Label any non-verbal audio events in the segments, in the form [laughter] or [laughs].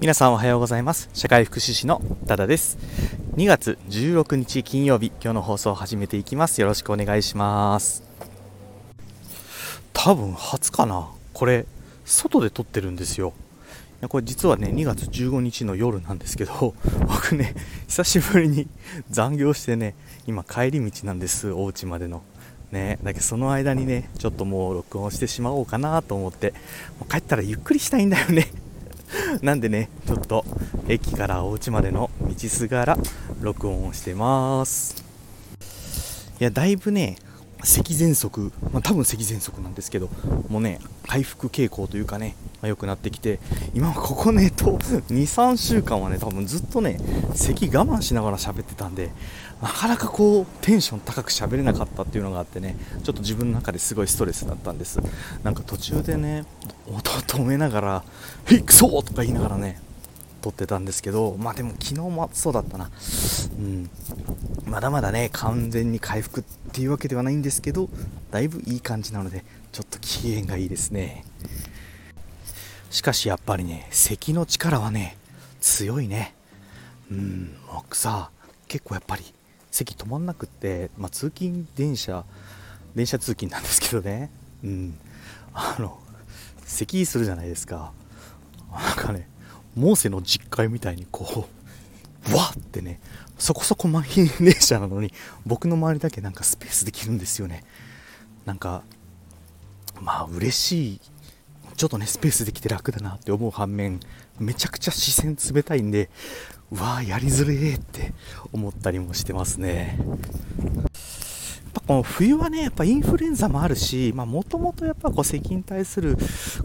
皆さんおはようございます。社会福祉士の多田です。2月16日金曜日今日の放送を始めていきます。よろしくお願いします。多分初かな。これ外で撮ってるんですよ。これ実はね2月15日の夜なんですけど [laughs] 僕ね久しぶりに残業してね今帰り道なんですお家までの。ねだけどその間にねちょっともう録音してしまおうかなと思ってもう帰ったらゆっくりしたいんだよね。[laughs] なんでねちょっと駅からお家までの道すがら録音をしてます。いやだいぶね咳喘息、まあ、多分咳喘息なんですけどもうね回復傾向というかね、まあ、良くなってきて今ここねと23週間はね多分ずっとね咳我慢しながら喋ってたんでなかなかこうテンション高く喋れなかったっていうのがあってねちょっと自分の中ですごいストレスだったんですなんか途中でね音を止めながら「へいクソ!」とか言いながらね撮ってたんですけどまあでも昨日もそうだったな。うん。まだまだね完全に回復っていうわけではないんですけどだいぶいい感じなのでちょっと機嫌がいいですね。しかしやっぱりね咳の力はね強いね。うん。僕さ結構やっぱり席止まんなくって、まあ、通勤電車電車通勤なんですけどね。うん。あの咳するじゃないですか。なんかねモーセの実会みたいにこう [laughs] わってねそこそこ満員電車なのに僕の周りだけなんかスペースできるんですよね。なんかまあ嬉しいちょっとねスペースできて楽だなって思う反面めちゃくちゃ視線冷たいんでうわーやりづれーって思ったりもしてますね。この冬はねやっぱインフルエンザもあるしもともとやっぱこう咳に対する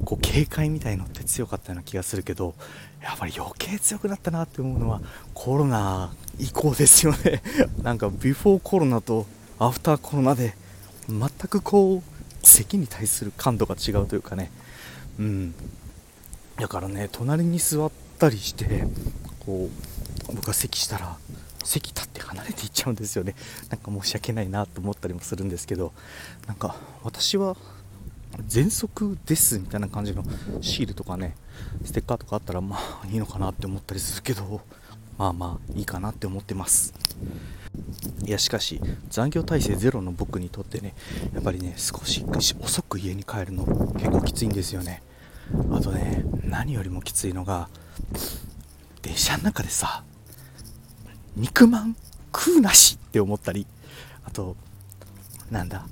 こう警戒みたいのって強かったような気がするけどやっぱり余計強くなったなって思うのはコロナ以降ですよね。[laughs] なんかビフォーコロナとアフターコロナで全くこう咳に対する感度が違うというかね。うん。だからね隣に座ったりしてこう僕が咳したら席立って離れていっゃうんですよね。なんか申し訳ないなと思ったりもするんですけどなんか私は喘息ですみたいな感じのシールとかねステッカーとかあったらまあいいのかなって思ったりするけどまあまあいいかなって思ってます。いやしかし残業体制ゼロの僕にとってねやっぱりね少し遅く家に帰るの結構きついんですよね。あとね何よりもきついのが電車の中でさ肉まん食うなしって思ったりあとなんだ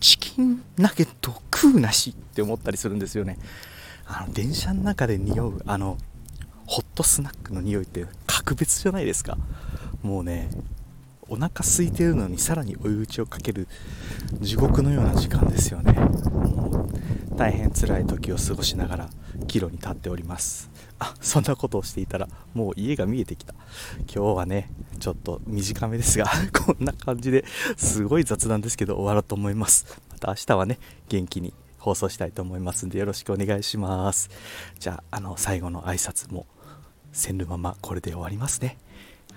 チキンナゲット食うなしって思ったりするんですよね。あの電車の中で匂うあのホットスナックの匂いって格別じゃないですか。もうねお腹空いてるのにさらに追い打ちをかける地獄のような時間ですよね。もう大変辛い時を過ごしながら岐路に立っております。あそんなことをしていたらもう家が見えてきた。今日はねちょっと短めですが [laughs] こんな感じですごい雑談ですけど終わろうと思います。また明日はね元気に放送したいと思いますんでよろしくお願いします。じゃああの最後の挨拶もせんるままこれで終わりますね。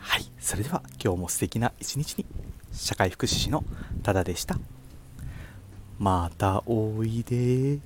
はい。それでは今日も素敵な一日に社会福祉士のただでした。またおいで。